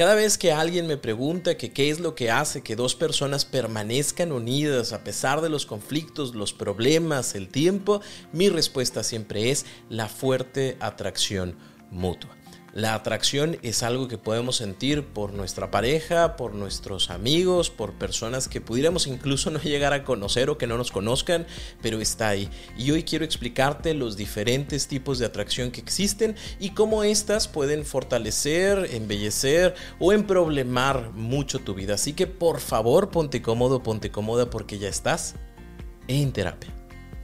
Cada vez que alguien me pregunta que qué es lo que hace que dos personas permanezcan unidas a pesar de los conflictos, los problemas, el tiempo, mi respuesta siempre es la fuerte atracción mutua. La atracción es algo que podemos sentir por nuestra pareja, por nuestros amigos, por personas que pudiéramos incluso no llegar a conocer o que no nos conozcan, pero está ahí. Y hoy quiero explicarte los diferentes tipos de atracción que existen y cómo éstas pueden fortalecer, embellecer o emproblemar mucho tu vida. Así que por favor ponte cómodo, ponte cómoda porque ya estás en terapia.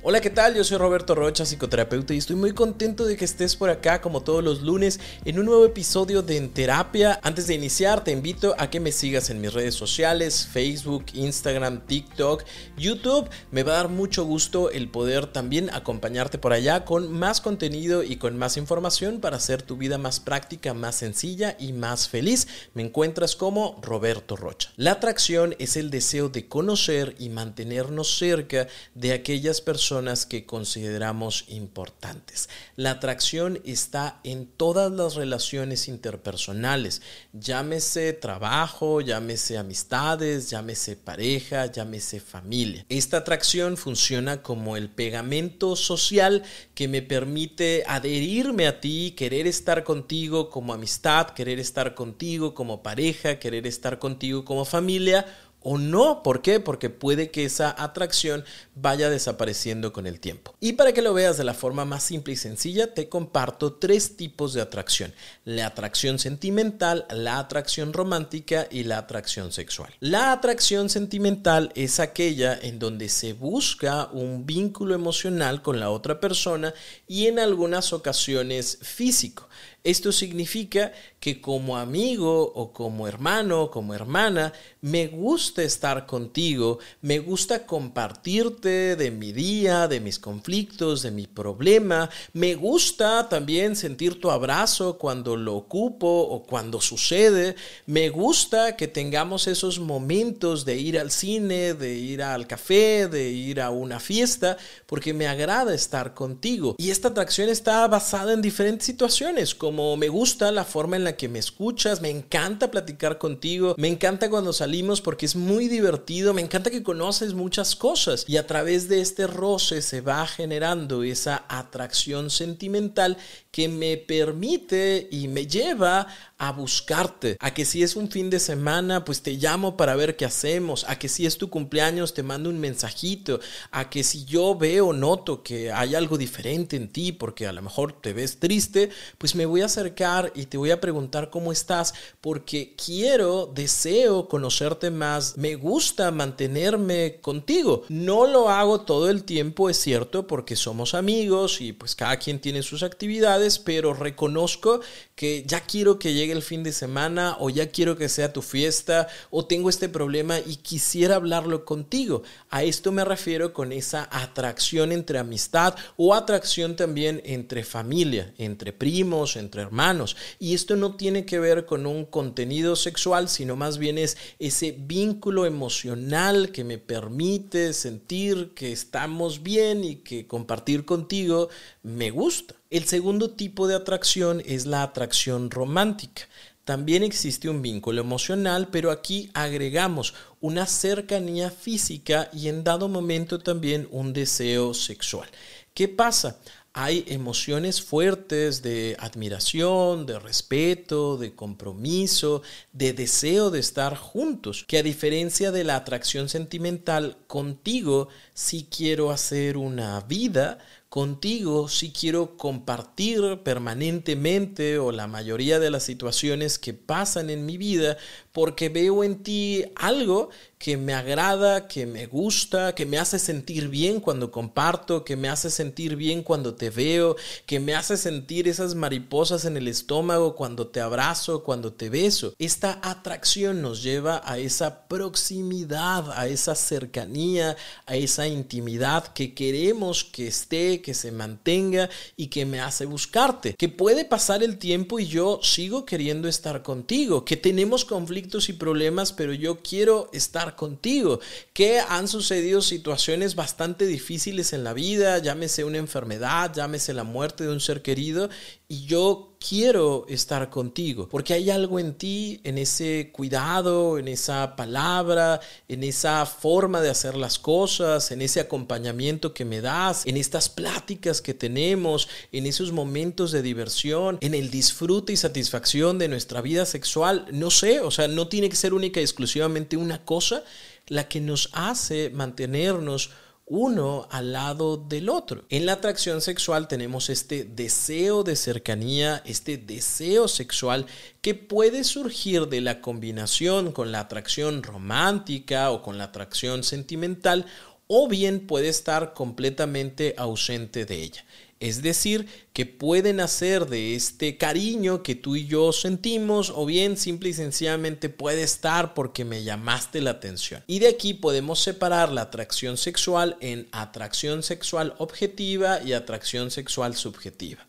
Hola, ¿qué tal? Yo soy Roberto Rocha, psicoterapeuta, y estoy muy contento de que estés por acá como todos los lunes en un nuevo episodio de En Terapia. Antes de iniciar, te invito a que me sigas en mis redes sociales, Facebook, Instagram, TikTok, YouTube. Me va a dar mucho gusto el poder también acompañarte por allá con más contenido y con más información para hacer tu vida más práctica, más sencilla y más feliz. Me encuentras como Roberto Rocha. La atracción es el deseo de conocer y mantenernos cerca de aquellas personas que consideramos importantes. La atracción está en todas las relaciones interpersonales, llámese trabajo, llámese amistades, llámese pareja, llámese familia. Esta atracción funciona como el pegamento social que me permite adherirme a ti, querer estar contigo como amistad, querer estar contigo como pareja, querer estar contigo como familia o no. ¿Por qué? Porque puede que esa atracción vaya desapareciendo con el tiempo. Y para que lo veas de la forma más simple y sencilla, te comparto tres tipos de atracción. La atracción sentimental, la atracción romántica y la atracción sexual. La atracción sentimental es aquella en donde se busca un vínculo emocional con la otra persona y en algunas ocasiones físico. Esto significa que como amigo o como hermano o como hermana, me gusta estar contigo, me gusta compartirte de mi día, de mis conflictos, de mi problema, me gusta también sentir tu abrazo cuando lo ocupo o cuando sucede, me gusta que tengamos esos momentos de ir al cine, de ir al café, de ir a una fiesta, porque me agrada estar contigo. Y esta atracción está basada en diferentes situaciones, como me gusta la forma en la que me escuchas, me encanta platicar contigo, me encanta cuando salimos porque es muy divertido, me encanta que conoces muchas cosas y a través de este roce se va generando esa atracción sentimental que me permite y me lleva a buscarte, a que si es un fin de semana, pues te llamo para ver qué hacemos, a que si es tu cumpleaños, te mando un mensajito, a que si yo veo, noto que hay algo diferente en ti, porque a lo mejor te ves triste, pues me voy a acercar y te voy a preguntar cómo estás, porque quiero, deseo conocerte más, me gusta mantenerme contigo. No lo hago todo el tiempo, es cierto, porque somos amigos y pues cada quien tiene sus actividades, pero reconozco que ya quiero que llegue el fin de semana o ya quiero que sea tu fiesta o tengo este problema y quisiera hablarlo contigo. A esto me refiero con esa atracción entre amistad o atracción también entre familia, entre primos, entre hermanos. Y esto no tiene que ver con un contenido sexual, sino más bien es ese vínculo emocional que me permite sentir que estamos bien y que compartir contigo me gusta. El segundo tipo de atracción es la atracción romántica. También existe un vínculo emocional, pero aquí agregamos una cercanía física y en dado momento también un deseo sexual. ¿Qué pasa? Hay emociones fuertes de admiración, de respeto, de compromiso, de deseo de estar juntos, que a diferencia de la atracción sentimental contigo, si quiero hacer una vida, contigo sí quiero compartir permanentemente o la mayoría de las situaciones que pasan en mi vida porque veo en ti algo que me agrada, que me gusta, que me hace sentir bien cuando comparto, que me hace sentir bien cuando te veo, que me hace sentir esas mariposas en el estómago cuando te abrazo, cuando te beso. Esta atracción nos lleva a esa proximidad, a esa cercanía, a esa intimidad que queremos que esté, que se mantenga y que me hace buscarte. Que puede pasar el tiempo y yo sigo queriendo estar contigo, que tenemos conflictos y problemas, pero yo quiero estar contigo, que han sucedido situaciones bastante difíciles en la vida, llámese una enfermedad, llámese la muerte de un ser querido, y yo quiero estar contigo, porque hay algo en ti, en ese cuidado, en esa palabra, en esa forma de hacer las cosas, en ese acompañamiento que me das, en estas pláticas que tenemos, en esos momentos de diversión, en el disfrute y satisfacción de nuestra vida sexual. No sé, o sea, no tiene que ser única y exclusivamente una cosa la que nos hace mantenernos uno al lado del otro. En la atracción sexual tenemos este deseo de cercanía, este deseo sexual que puede surgir de la combinación con la atracción romántica o con la atracción sentimental o bien puede estar completamente ausente de ella. Es decir, que pueden hacer de este cariño que tú y yo sentimos o bien simple y sencillamente puede estar porque me llamaste la atención. Y de aquí podemos separar la atracción sexual en atracción sexual objetiva y atracción sexual subjetiva.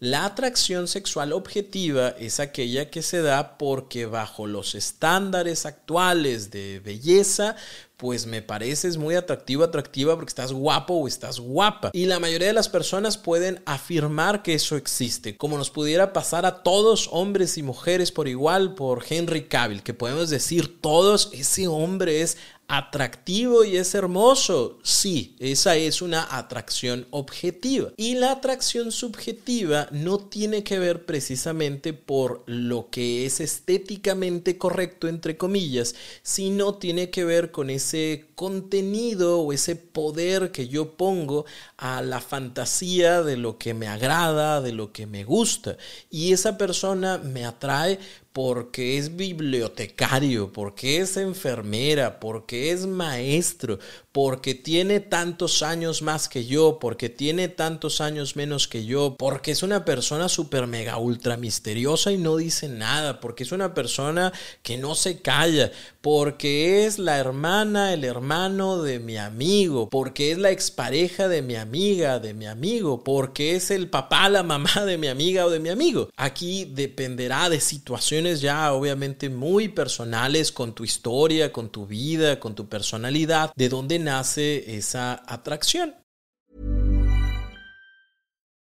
La atracción sexual objetiva es aquella que se da porque bajo los estándares actuales de belleza, pues me pareces muy atractivo, atractiva porque estás guapo o estás guapa. Y la mayoría de las personas pueden afirmar que eso existe, como nos pudiera pasar a todos, hombres y mujeres por igual, por Henry Cavill, que podemos decir todos, ese hombre es atractivo y es hermoso. Sí, esa es una atracción objetiva. Y la atracción subjetiva no tiene que ver precisamente por lo que es estéticamente correcto, entre comillas, sino tiene que ver con ese contenido o ese poder que yo pongo a la fantasía de lo que me agrada, de lo que me gusta. Y esa persona me atrae porque es bibliotecario, porque es enfermera, porque es maestro, porque tiene tantos años más que yo, porque tiene tantos años menos que yo, porque es una persona súper mega ultra misteriosa y no dice nada, porque es una persona que no se calla, porque es la hermana, el hermano de mi amigo, porque es la expareja de mi amiga, de mi amigo, porque es el papá, la mamá de mi amiga o de mi amigo. Aquí dependerá de situaciones ya obviamente muy personales con tu historia, con tu vida, con tu personalidad, de dónde nace esa atracción.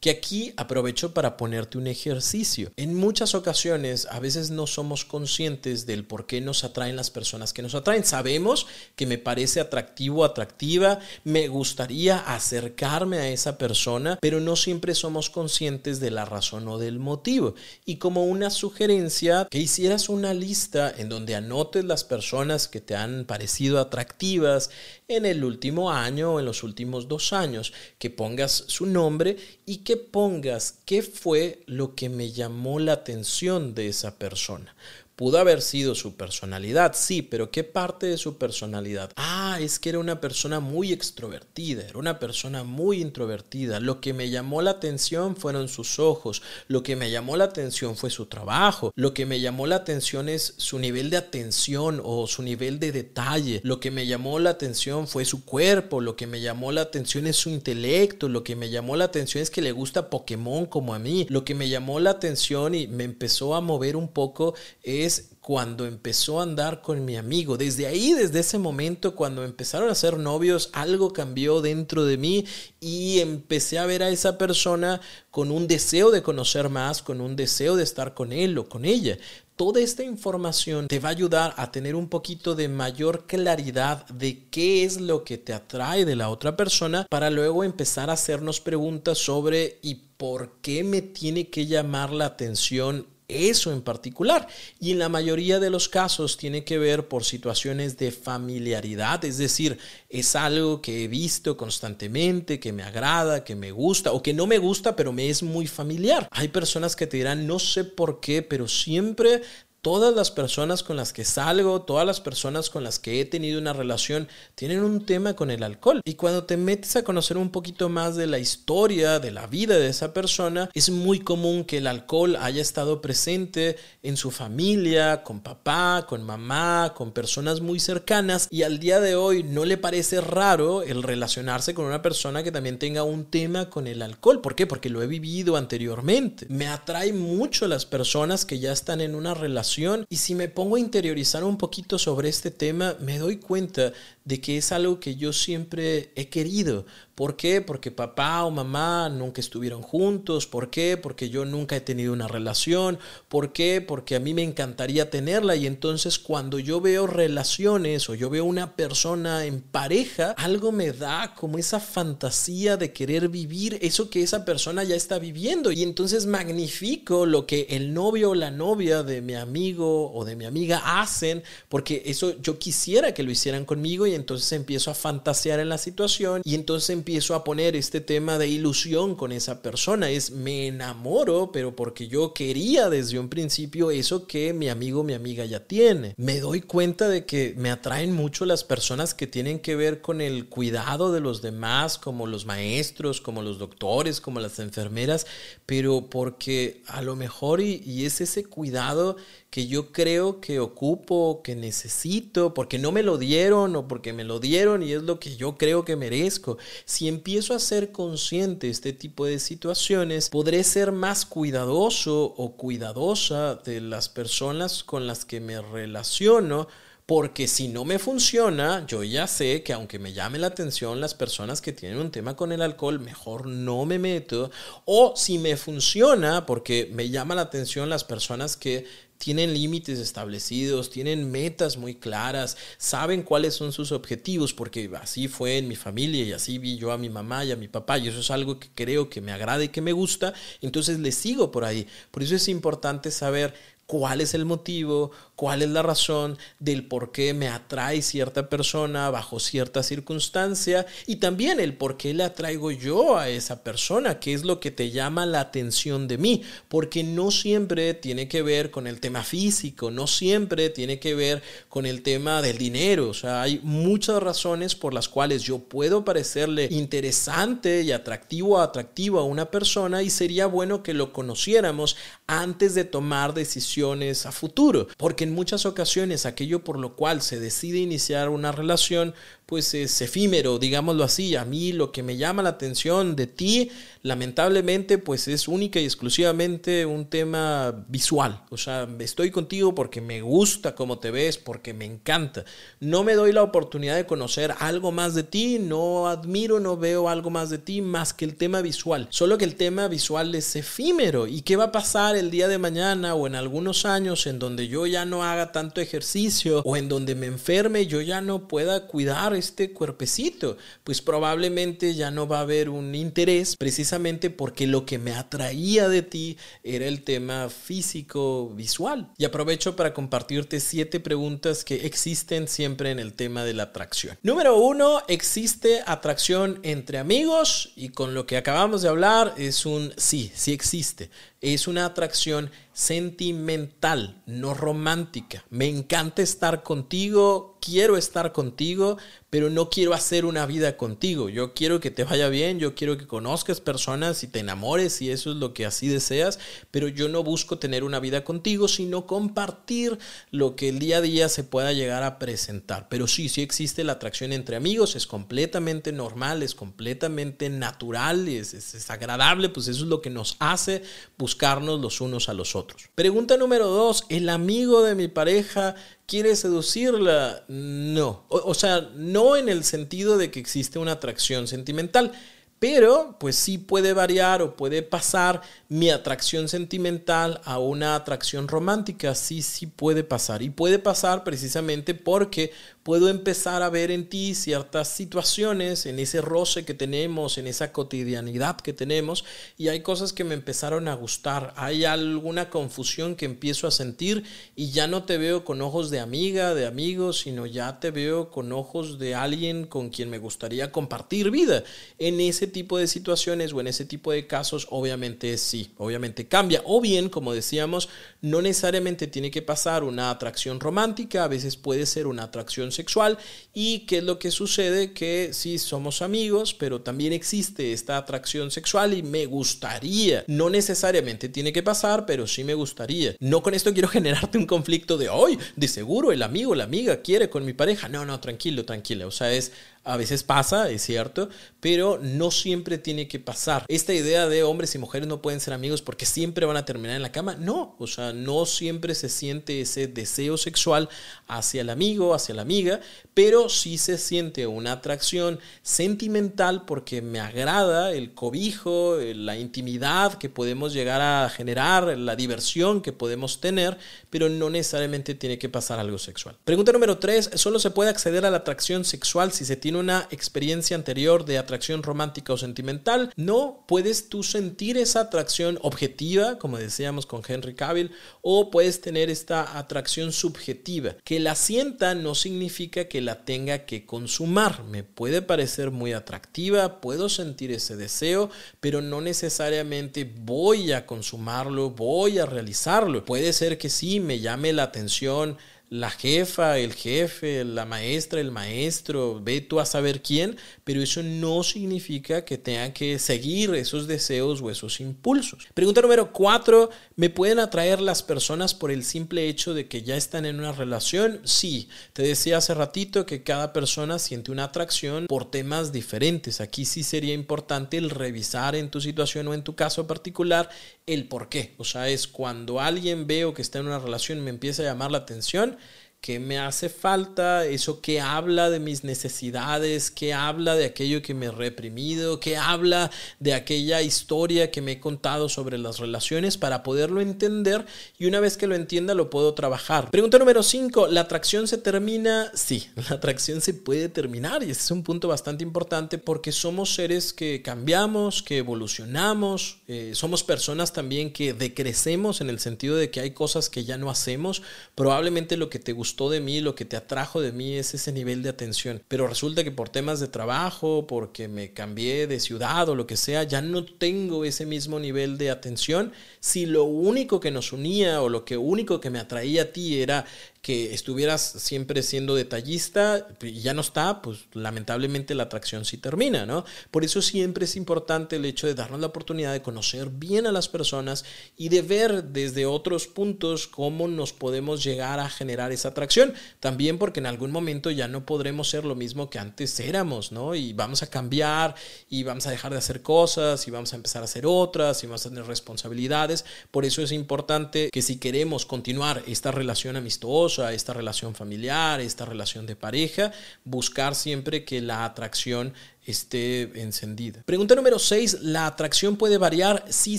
Que aquí aprovecho para ponerte un ejercicio. En muchas ocasiones a veces no somos conscientes del por qué nos atraen las personas que nos atraen. Sabemos que me parece atractivo, atractiva, me gustaría acercarme a esa persona, pero no siempre somos conscientes de la razón o del motivo. Y como una sugerencia, que hicieras una lista en donde anotes las personas que te han parecido atractivas en el último año o en los últimos dos años, que pongas su nombre y que pongas qué fue lo que me llamó la atención de esa persona. Pudo haber sido su personalidad, sí, pero ¿qué parte de su personalidad? Ah, es que era una persona muy extrovertida, era una persona muy introvertida. Lo que me llamó la atención fueron sus ojos, lo que me llamó la atención fue su trabajo, lo que me llamó la atención es su nivel de atención o su nivel de detalle, lo que me llamó la atención fue su cuerpo, lo que me llamó la atención es su intelecto, lo que me llamó la atención es que le gusta Pokémon como a mí, lo que me llamó la atención y me empezó a mover un poco es cuando empezó a andar con mi amigo. Desde ahí, desde ese momento, cuando empezaron a ser novios, algo cambió dentro de mí y empecé a ver a esa persona con un deseo de conocer más, con un deseo de estar con él o con ella. Toda esta información te va a ayudar a tener un poquito de mayor claridad de qué es lo que te atrae de la otra persona para luego empezar a hacernos preguntas sobre ¿y por qué me tiene que llamar la atención eso en particular. Y en la mayoría de los casos tiene que ver por situaciones de familiaridad, es decir, es algo que he visto constantemente, que me agrada, que me gusta o que no me gusta, pero me es muy familiar. Hay personas que te dirán, no sé por qué, pero siempre todas las personas con las que salgo, todas las personas con las que he tenido una relación, tienen un tema con el alcohol. Y cuando te metes a conocer un poquito más de la historia, de la vida de esa persona, es muy común que el alcohol haya estado presente en su familia, con papá, con mamá, con personas muy cercanas. Y al día de hoy no le parece raro el relacionarse con una persona que también tenga un tema con el alcohol. ¿Por qué? Porque lo he vivido anteriormente. Me atrae mucho las personas que ya están en una relación y si me pongo a interiorizar un poquito sobre este tema, me doy cuenta de que es algo que yo siempre he querido. ¿Por qué? Porque papá o mamá nunca estuvieron juntos. ¿Por qué? Porque yo nunca he tenido una relación. ¿Por qué? Porque a mí me encantaría tenerla y entonces cuando yo veo relaciones o yo veo una persona en pareja, algo me da como esa fantasía de querer vivir eso que esa persona ya está viviendo y entonces magnifico lo que el novio o la novia de mi o de mi amiga hacen porque eso yo quisiera que lo hicieran conmigo y entonces empiezo a fantasear en la situación y entonces empiezo a poner este tema de ilusión con esa persona. Es me enamoro, pero porque yo quería desde un principio eso que mi amigo, mi amiga ya tiene. Me doy cuenta de que me atraen mucho las personas que tienen que ver con el cuidado de los demás, como los maestros, como los doctores, como las enfermeras, pero porque a lo mejor y, y es ese cuidado que yo creo que ocupo, que necesito, porque no me lo dieron o porque me lo dieron y es lo que yo creo que merezco. Si empiezo a ser consciente de este tipo de situaciones, podré ser más cuidadoso o cuidadosa de las personas con las que me relaciono porque si no me funciona, yo ya sé que aunque me llame la atención las personas que tienen un tema con el alcohol, mejor no me meto. O si me funciona, porque me llama la atención las personas que tienen límites establecidos, tienen metas muy claras, saben cuáles son sus objetivos, porque así fue en mi familia y así vi yo a mi mamá y a mi papá, y eso es algo que creo que me agrada y que me gusta, entonces les sigo por ahí. Por eso es importante saber cuál es el motivo, cuál es la razón del por qué me atrae cierta persona bajo cierta circunstancia y también el por qué le atraigo yo a esa persona, qué es lo que te llama la atención de mí, porque no siempre tiene que ver con el tema físico, no siempre tiene que ver con el tema del dinero, o sea, hay muchas razones por las cuales yo puedo parecerle interesante y atractivo atractivo a una persona y sería bueno que lo conociéramos antes de tomar decisiones a futuro, porque en muchas ocasiones aquello por lo cual se decide iniciar una relación pues es efímero, digámoslo así. A mí lo que me llama la atención de ti, lamentablemente, pues es única y exclusivamente un tema visual. O sea, estoy contigo porque me gusta cómo te ves, porque me encanta. No me doy la oportunidad de conocer algo más de ti, no admiro, no veo algo más de ti más que el tema visual. Solo que el tema visual es efímero. ¿Y qué va a pasar el día de mañana o en algunos años en donde yo ya no haga tanto ejercicio o en donde me enferme, yo ya no pueda cuidar este cuerpecito, pues probablemente ya no va a haber un interés precisamente porque lo que me atraía de ti era el tema físico visual. Y aprovecho para compartirte siete preguntas que existen siempre en el tema de la atracción. Número uno, existe atracción entre amigos y con lo que acabamos de hablar es un sí, sí existe es una atracción sentimental, no romántica. Me encanta estar contigo, quiero estar contigo, pero no quiero hacer una vida contigo. Yo quiero que te vaya bien, yo quiero que conozcas personas y te enamores y eso es lo que así deseas, pero yo no busco tener una vida contigo, sino compartir lo que el día a día se pueda llegar a presentar. Pero sí, sí existe la atracción entre amigos, es completamente normal, es completamente natural, es, es, agradable, pues eso es lo que nos hace buscarnos los unos a los otros. Pregunta número dos, ¿el amigo de mi pareja ¿Quiere seducirla? No. O, sea, no en el sentido de que existe una atracción sentimental, pero pues sí puede variar o puede pasar mi atracción sentimental a una atracción romántica. Sí, sí puede pasar. Y puede pasar precisamente porque puedo empezar a ver en ti ciertas situaciones, en ese roce que tenemos, en esa cotidianidad que tenemos, y hay cosas que me empezaron a gustar, hay alguna confusión que empiezo a sentir y ya no te veo con ojos de amiga, de amigo, sino ya te veo con ojos de alguien con quien me gustaría compartir vida. En ese tipo de situaciones o en ese tipo de casos, obviamente sí, obviamente cambia. O bien, como decíamos, no necesariamente tiene que pasar una atracción romántica, a veces puede ser una atracción sexual y qué es lo que sucede que sí somos amigos, pero también existe esta atracción sexual y me gustaría, no necesariamente tiene que pasar, pero sí me gustaría. No con esto quiero generarte un conflicto de hoy, de seguro el amigo, la amiga quiere con mi pareja. No, no, tranquilo, tranquila. O sea, es a veces pasa, es cierto, pero no siempre tiene que pasar. Esta idea de hombres y mujeres no pueden ser amigos porque siempre van a terminar en la cama, no, o sea, no siempre se siente ese deseo sexual hacia el amigo, hacia la amiga, pero sí se siente una atracción sentimental porque me agrada el cobijo, la intimidad que podemos llegar a generar, la diversión que podemos tener, pero no necesariamente tiene que pasar algo sexual. Pregunta número 3, ¿solo se puede acceder a la atracción sexual si se tiene una experiencia anterior de atracción romántica o sentimental, no puedes tú sentir esa atracción objetiva, como decíamos con Henry Cavill, o puedes tener esta atracción subjetiva. Que la sienta no significa que la tenga que consumar. Me puede parecer muy atractiva, puedo sentir ese deseo, pero no necesariamente voy a consumarlo, voy a realizarlo. Puede ser que sí me llame la atención la jefa, el jefe, la maestra, el maestro, ve tú a saber quién, pero eso no significa que tenga que seguir esos deseos o esos impulsos. Pregunta número cuatro, ¿me pueden atraer las personas por el simple hecho de que ya están en una relación? Sí, te decía hace ratito que cada persona siente una atracción por temas diferentes. Aquí sí sería importante el revisar en tu situación o en tu caso particular el por qué. O sea, es cuando alguien veo que está en una relación me empieza a llamar la atención, qué me hace falta, eso que habla de mis necesidades, que habla de aquello que me he reprimido, que habla de aquella historia que me he contado sobre las relaciones para poderlo entender y una vez que lo entienda lo puedo trabajar. Pregunta número 5, ¿la atracción se termina? Sí, la atracción se puede terminar y este es un punto bastante importante porque somos seres que cambiamos, que evolucionamos, eh, somos personas también que decrecemos en el sentido de que hay cosas que ya no hacemos, probablemente lo que te gustó de mí, lo que te atrajo de mí es ese nivel de atención. Pero resulta que por temas de trabajo, porque me cambié de ciudad o lo que sea, ya no tengo ese mismo nivel de atención. Si lo único que nos unía o lo que único que me atraía a ti era que estuvieras siempre siendo detallista y ya no está, pues lamentablemente la atracción sí termina, ¿no? Por eso siempre es importante el hecho de darnos la oportunidad de conocer bien a las personas y de ver desde otros puntos cómo nos podemos llegar a generar esa atracción. También porque en algún momento ya no podremos ser lo mismo que antes éramos, ¿no? Y vamos a cambiar y vamos a dejar de hacer cosas y vamos a empezar a hacer otras y vamos a tener responsabilidades. Por eso es importante que si queremos continuar esta relación amistosa, a esta relación familiar, esta relación de pareja, buscar siempre que la atracción esté encendida. Pregunta número 6, ¿la atracción puede variar? Sí,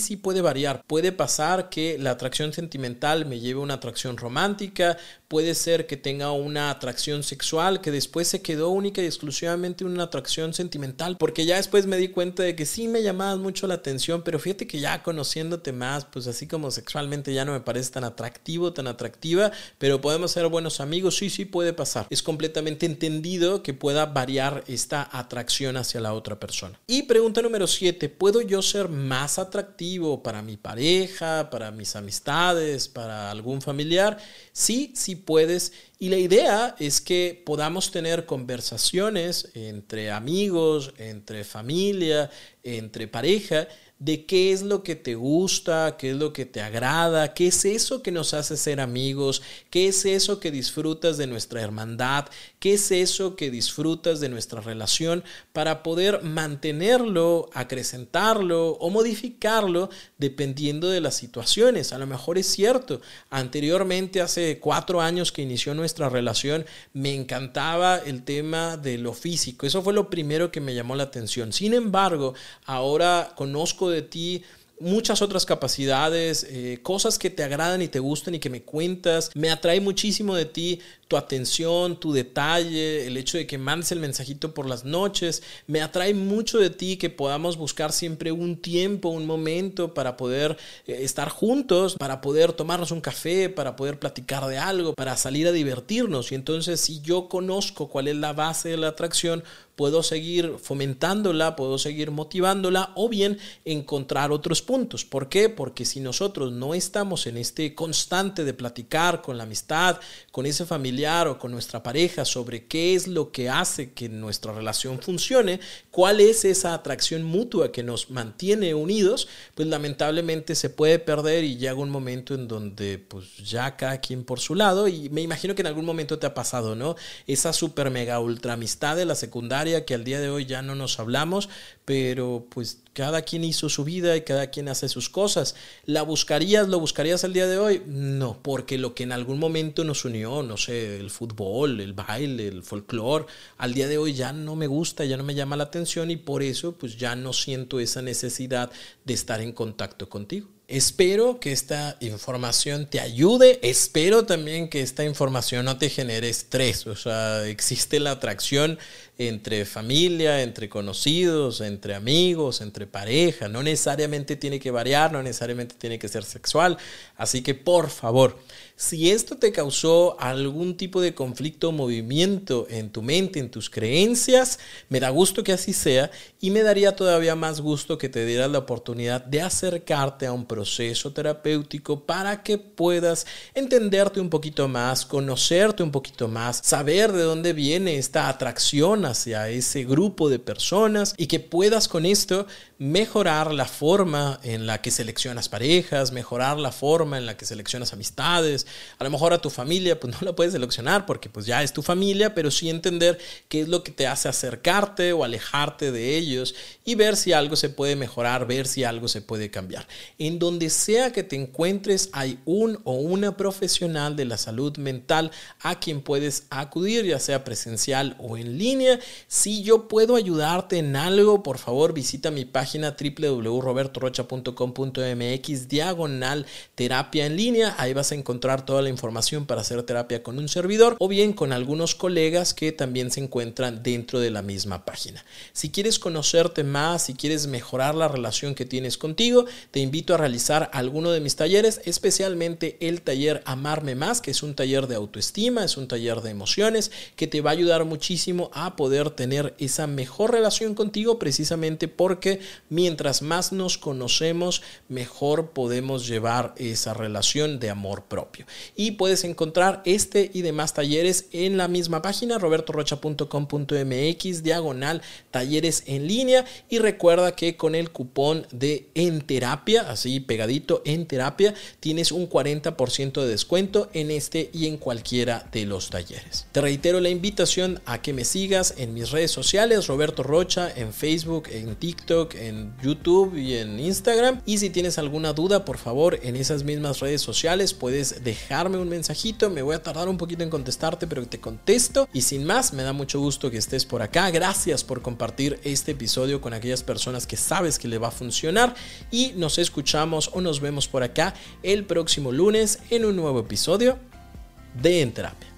sí puede variar. Puede pasar que la atracción sentimental me lleve a una atracción romántica, puede ser que tenga una atracción sexual que después se quedó única y exclusivamente una atracción sentimental, porque ya después me di cuenta de que sí me llamabas mucho la atención, pero fíjate que ya conociéndote más, pues así como sexualmente ya no me parece tan atractivo, tan atractiva, pero podemos ser buenos amigos, sí, sí puede pasar. Es completamente entendido que pueda variar esta atracción hacia la otra persona. Y pregunta número 7, ¿puedo yo ser más atractivo para mi pareja, para mis amistades, para algún familiar? Sí, sí puedes. Y la idea es que podamos tener conversaciones entre amigos, entre familia, entre pareja, de qué es lo que te gusta, qué es lo que te agrada, qué es eso que nos hace ser amigos, qué es eso que disfrutas de nuestra hermandad, qué es eso que disfrutas de nuestra relación para poder mantenerlo, acrecentarlo o modificarlo dependiendo de las situaciones. A lo mejor es cierto, anteriormente, hace cuatro años que inició nuestra relación, me encantaba el tema de lo físico. Eso fue lo primero que me llamó la atención. Sin embargo, ahora conozco de ti muchas otras capacidades, eh, cosas que te agradan y te gustan y que me cuentas. Me atrae muchísimo de ti tu atención, tu detalle, el hecho de que mandes el mensajito por las noches. Me atrae mucho de ti que podamos buscar siempre un tiempo, un momento para poder eh, estar juntos, para poder tomarnos un café, para poder platicar de algo, para salir a divertirnos. Y entonces si yo conozco cuál es la base de la atracción, puedo seguir fomentándola, puedo seguir motivándola o bien encontrar otros puntos. ¿Por qué? Porque si nosotros no estamos en este constante de platicar con la amistad, con ese familiar o con nuestra pareja sobre qué es lo que hace que nuestra relación funcione, cuál es esa atracción mutua que nos mantiene unidos, pues lamentablemente se puede perder y llega un momento en donde pues ya cada quien por su lado y me imagino que en algún momento te ha pasado, ¿no? Esa super mega ultra amistad de la secundaria que al día de hoy ya no nos hablamos, pero pues cada quien hizo su vida y cada quien hace sus cosas. ¿La buscarías, lo buscarías al día de hoy? No, porque lo que en algún momento nos unió, no sé, el fútbol, el baile, el folclore, al día de hoy ya no me gusta, ya no me llama la atención y por eso pues ya no siento esa necesidad de estar en contacto contigo. Espero que esta información te ayude. Espero también que esta información no te genere estrés. O sea, existe la atracción entre familia, entre conocidos, entre amigos, entre pareja. No necesariamente tiene que variar, no necesariamente tiene que ser sexual. Así que por favor, si esto te causó algún tipo de conflicto o movimiento en tu mente, en tus creencias, me da gusto que así sea y me daría todavía más gusto que te dieras la oportunidad de acercarte a un proceso terapéutico para que puedas entenderte un poquito más, conocerte un poquito más, saber de dónde viene esta atracción hacia ese grupo de personas y que puedas con esto mejorar la forma en la que seleccionas parejas, mejorar la forma en la que seleccionas amistades. A lo mejor a tu familia pues no la puedes seleccionar porque pues ya es tu familia, pero sí entender qué es lo que te hace acercarte o alejarte de ellos y ver si algo se puede mejorar, ver si algo se puede cambiar. En donde sea que te encuentres hay un o una profesional de la salud mental a quien puedes acudir, ya sea presencial o en línea. Si yo puedo ayudarte en algo, por favor visita mi página www.robertorocha.com.mx diagonal terapia en línea. Ahí vas a encontrar toda la información para hacer terapia con un servidor o bien con algunos colegas que también se encuentran dentro de la misma página. Si quieres conocerte más, si quieres mejorar la relación que tienes contigo, te invito a realizar alguno de mis talleres, especialmente el taller Amarme Más, que es un taller de autoestima, es un taller de emociones que te va a ayudar muchísimo a tener esa mejor relación contigo precisamente porque mientras más nos conocemos, mejor podemos llevar esa relación de amor propio. Y puedes encontrar este y demás talleres en la misma página, robertorocha.com.mx, diagonal, talleres en línea. Y recuerda que con el cupón de En Terapia, así pegadito en terapia, tienes un 40% de descuento en este y en cualquiera de los talleres. Te reitero la invitación a que me sigas en mis redes sociales, Roberto Rocha, en Facebook, en TikTok, en YouTube y en Instagram. Y si tienes alguna duda, por favor, en esas mismas redes sociales puedes dejarme un mensajito. Me voy a tardar un poquito en contestarte, pero te contesto. Y sin más, me da mucho gusto que estés por acá. Gracias por compartir este episodio con aquellas personas que sabes que le va a funcionar. Y nos escuchamos o nos vemos por acá el próximo lunes en un nuevo episodio de En Terapia.